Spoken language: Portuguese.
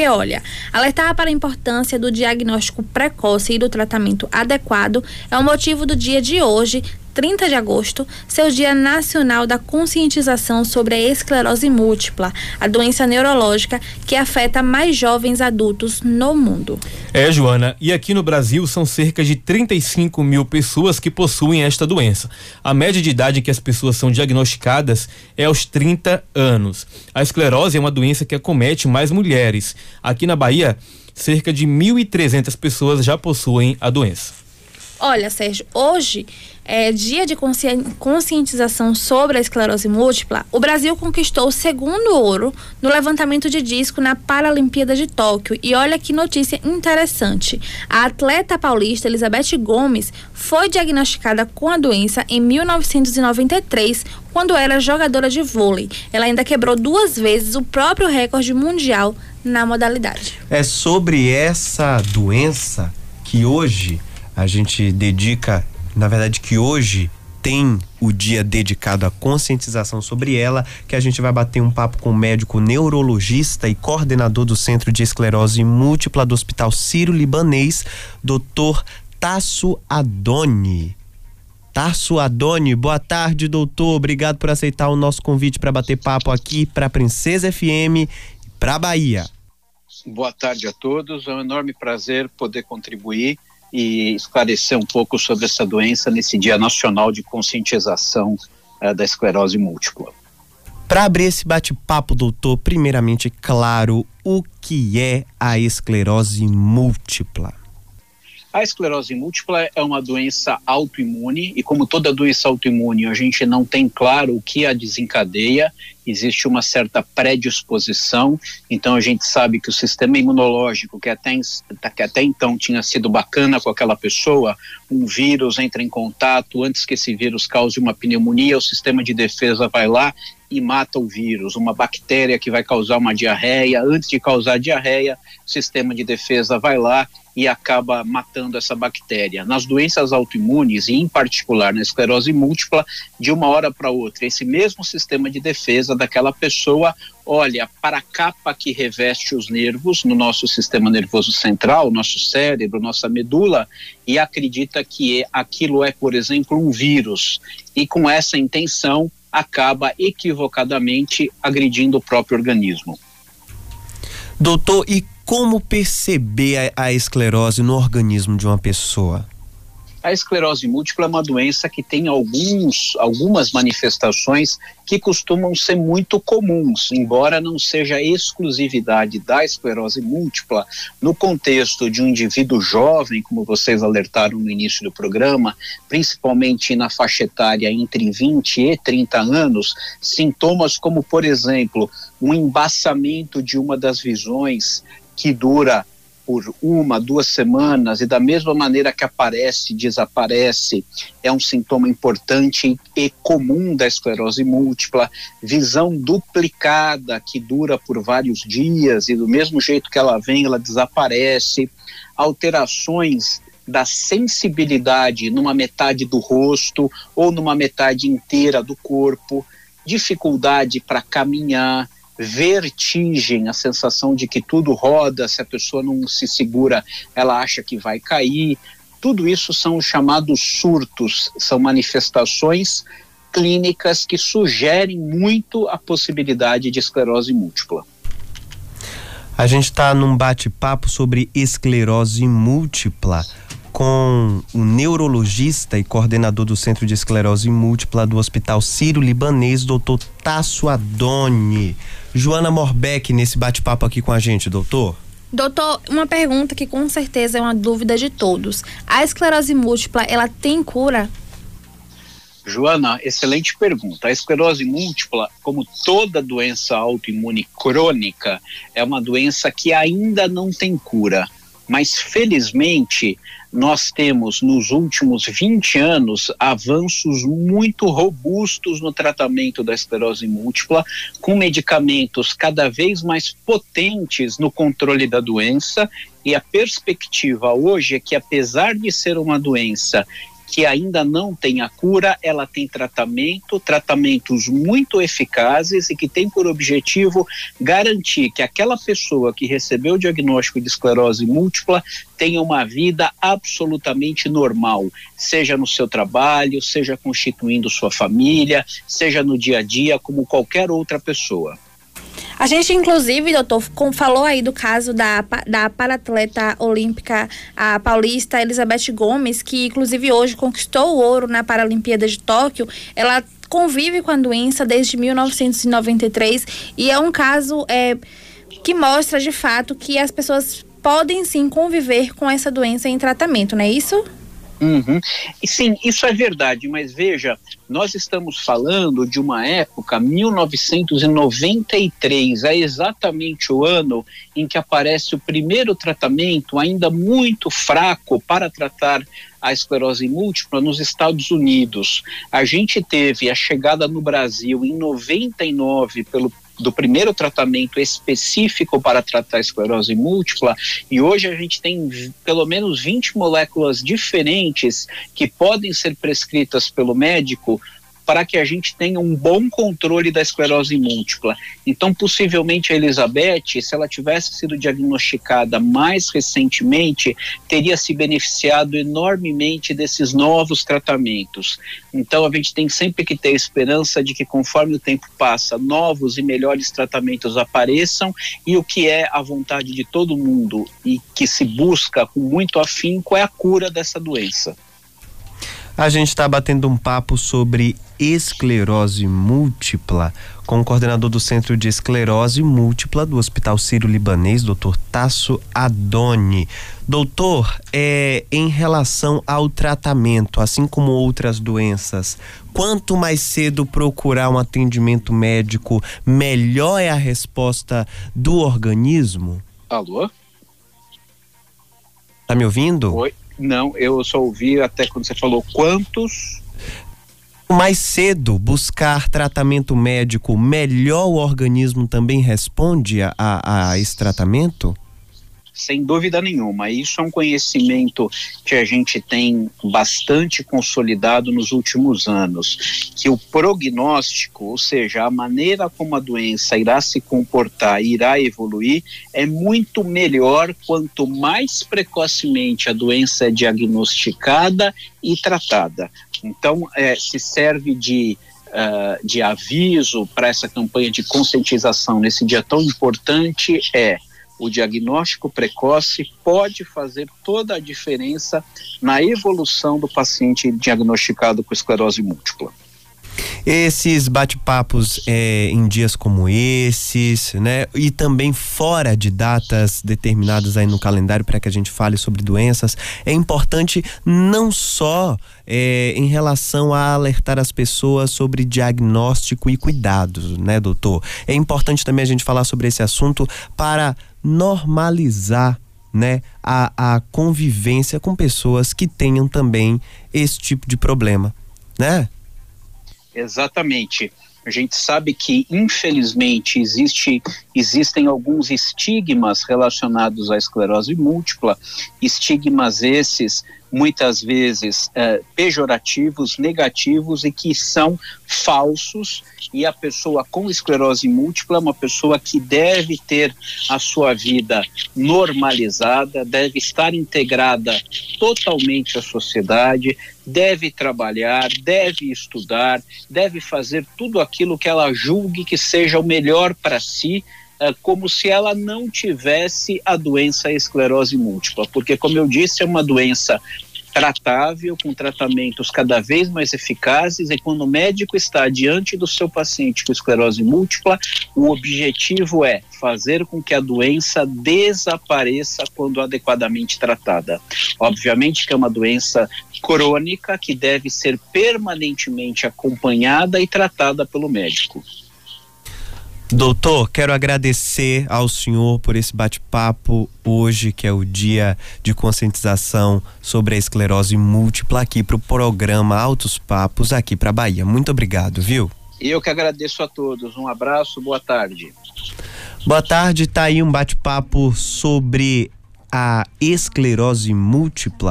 Porque, olha, alertar para a importância do diagnóstico precoce e do tratamento adequado é o motivo do dia de hoje 30 de agosto, seu Dia Nacional da Conscientização sobre a Esclerose Múltipla, a doença neurológica que afeta mais jovens adultos no mundo. É, Joana, e aqui no Brasil são cerca de 35 mil pessoas que possuem esta doença. A média de idade que as pessoas são diagnosticadas é aos 30 anos. A esclerose é uma doença que acomete mais mulheres. Aqui na Bahia, cerca de 1.300 pessoas já possuem a doença. Olha, Sérgio, hoje é, dia de conscientização sobre a esclerose múltipla, o Brasil conquistou o segundo ouro no levantamento de disco na Paralimpíada de Tóquio. E olha que notícia interessante. A atleta paulista Elizabeth Gomes foi diagnosticada com a doença em 1993, quando era jogadora de vôlei. Ela ainda quebrou duas vezes o próprio recorde mundial na modalidade. É sobre essa doença que hoje a gente dedica na verdade que hoje tem o dia dedicado à conscientização sobre ela, que a gente vai bater um papo com o médico neurologista e coordenador do Centro de Esclerose Múltipla do Hospital Sírio-Libanês, Dr. Tasso Adoni. Tasso Adoni, boa tarde, doutor. Obrigado por aceitar o nosso convite para bater papo aqui para Princesa FM e para Bahia. Boa tarde a todos. É um enorme prazer poder contribuir e esclarecer um pouco sobre essa doença nesse Dia Nacional de Conscientização uh, da Esclerose Múltipla. Para abrir esse bate-papo, doutor, primeiramente, claro, o que é a esclerose múltipla? A esclerose múltipla é uma doença autoimune e, como toda doença autoimune, a gente não tem claro o que a desencadeia, existe uma certa predisposição, então a gente sabe que o sistema imunológico, que até, que até então tinha sido bacana com aquela pessoa, um vírus entra em contato, antes que esse vírus cause uma pneumonia, o sistema de defesa vai lá e mata o vírus, uma bactéria que vai causar uma diarreia, antes de causar diarreia, o sistema de defesa vai lá e acaba matando essa bactéria. Nas doenças autoimunes, e em particular na esclerose múltipla, de uma hora para outra, esse mesmo sistema de defesa daquela pessoa olha para a capa que reveste os nervos no nosso sistema nervoso central, nosso cérebro, nossa medula, e acredita que aquilo é, por exemplo, um vírus. E com essa intenção, acaba equivocadamente agredindo o próprio organismo. Doutor, e como perceber a, a esclerose no organismo de uma pessoa? A esclerose múltipla é uma doença que tem alguns, algumas manifestações que costumam ser muito comuns, embora não seja exclusividade da esclerose múltipla. No contexto de um indivíduo jovem, como vocês alertaram no início do programa, principalmente na faixa etária entre 20 e 30 anos, sintomas como, por exemplo, um embaçamento de uma das visões que dura por uma, duas semanas e da mesma maneira que aparece, desaparece, é um sintoma importante e comum da esclerose múltipla, visão duplicada que dura por vários dias e do mesmo jeito que ela vem, ela desaparece, alterações da sensibilidade numa metade do rosto ou numa metade inteira do corpo, dificuldade para caminhar, vertigem, a sensação de que tudo roda, se a pessoa não se segura, ela acha que vai cair. Tudo isso são os chamados surtos, são manifestações clínicas que sugerem muito a possibilidade de esclerose múltipla. A gente está num bate-papo sobre esclerose múltipla com o neurologista e coordenador do Centro de Esclerose Múltipla do Hospital Sírio-Libanês, doutor Tasso Adoni. Joana Morbeck nesse bate-papo aqui com a gente, doutor. Doutor, uma pergunta que com certeza é uma dúvida de todos. A esclerose múltipla, ela tem cura? Joana, excelente pergunta. A esclerose múltipla, como toda doença autoimune crônica, é uma doença que ainda não tem cura. Mas felizmente, nós temos nos últimos 20 anos avanços muito robustos no tratamento da esclerose múltipla, com medicamentos cada vez mais potentes no controle da doença. E a perspectiva hoje é que, apesar de ser uma doença que ainda não tem a cura, ela tem tratamento, tratamentos muito eficazes e que tem por objetivo garantir que aquela pessoa que recebeu o diagnóstico de esclerose múltipla tenha uma vida absolutamente normal, seja no seu trabalho, seja constituindo sua família, seja no dia a dia, como qualquer outra pessoa. A gente, inclusive, doutor, falou aí do caso da, da paratleta olímpica a paulista Elizabeth Gomes, que inclusive hoje conquistou o ouro na Paralimpíada de Tóquio. Ela convive com a doença desde 1993 e é um caso é, que mostra de fato que as pessoas podem sim conviver com essa doença em tratamento, não é isso? Uhum. E sim, isso é verdade, mas veja, nós estamos falando de uma época, 1993, é exatamente o ano em que aparece o primeiro tratamento, ainda muito fraco, para tratar a esclerose múltipla nos Estados Unidos. A gente teve a chegada no Brasil em 99 pelo do primeiro tratamento específico para tratar a esclerose múltipla, e hoje a gente tem pelo menos 20 moléculas diferentes que podem ser prescritas pelo médico para que a gente tenha um bom controle da esclerose múltipla. Então, possivelmente a Elizabeth, se ela tivesse sido diagnosticada mais recentemente, teria se beneficiado enormemente desses novos tratamentos. Então, a gente tem sempre que ter esperança de que, conforme o tempo passa, novos e melhores tratamentos apareçam e o que é a vontade de todo mundo e que se busca com muito afinco é a cura dessa doença. A gente está batendo um papo sobre esclerose múltipla com o coordenador do Centro de Esclerose Múltipla do Hospital Sírio-Libanês, doutor Tasso Adoni. Doutor, é, em relação ao tratamento, assim como outras doenças, quanto mais cedo procurar um atendimento médico, melhor é a resposta do organismo? Alô? Tá me ouvindo? Oi. Não, eu só ouvi até quando você falou quantos. Mais cedo buscar tratamento médico, melhor o organismo também responde a, a, a esse tratamento? Sem dúvida nenhuma. Isso é um conhecimento que a gente tem bastante consolidado nos últimos anos, que o prognóstico, ou seja, a maneira como a doença irá se comportar, irá evoluir, é muito melhor quanto mais precocemente a doença é diagnosticada e tratada. Então, é, se serve de uh, de aviso para essa campanha de conscientização nesse dia tão importante é o diagnóstico precoce pode fazer toda a diferença na evolução do paciente diagnosticado com esclerose múltipla. Esses bate-papos é, em dias como esses, né? E também fora de datas determinadas aí no calendário para que a gente fale sobre doenças, é importante não só é, em relação a alertar as pessoas sobre diagnóstico e cuidados, né, doutor? É importante também a gente falar sobre esse assunto para normalizar né, a, a convivência com pessoas que tenham também esse tipo de problema, né? Exatamente. A gente sabe que, infelizmente, existe, existem alguns estigmas relacionados à esclerose múltipla, estigmas esses muitas vezes é, pejorativos, negativos e que são falsos. E a pessoa com esclerose múltipla é uma pessoa que deve ter a sua vida normalizada, deve estar integrada totalmente à sociedade, deve trabalhar, deve estudar, deve fazer tudo aquilo que ela julgue que seja o melhor para si como se ela não tivesse a doença esclerose múltipla, porque, como eu disse, é uma doença tratável, com tratamentos cada vez mais eficazes, e quando o médico está diante do seu paciente com esclerose múltipla, o objetivo é fazer com que a doença desapareça quando adequadamente tratada. Obviamente que é uma doença crônica que deve ser permanentemente acompanhada e tratada pelo médico. Doutor, quero agradecer ao senhor por esse bate-papo hoje, que é o dia de conscientização sobre a esclerose múltipla aqui para o programa Altos Papos aqui para Bahia. Muito obrigado, viu? Eu que agradeço a todos. Um abraço, boa tarde. Boa tarde, tá aí um bate-papo sobre a esclerose múltipla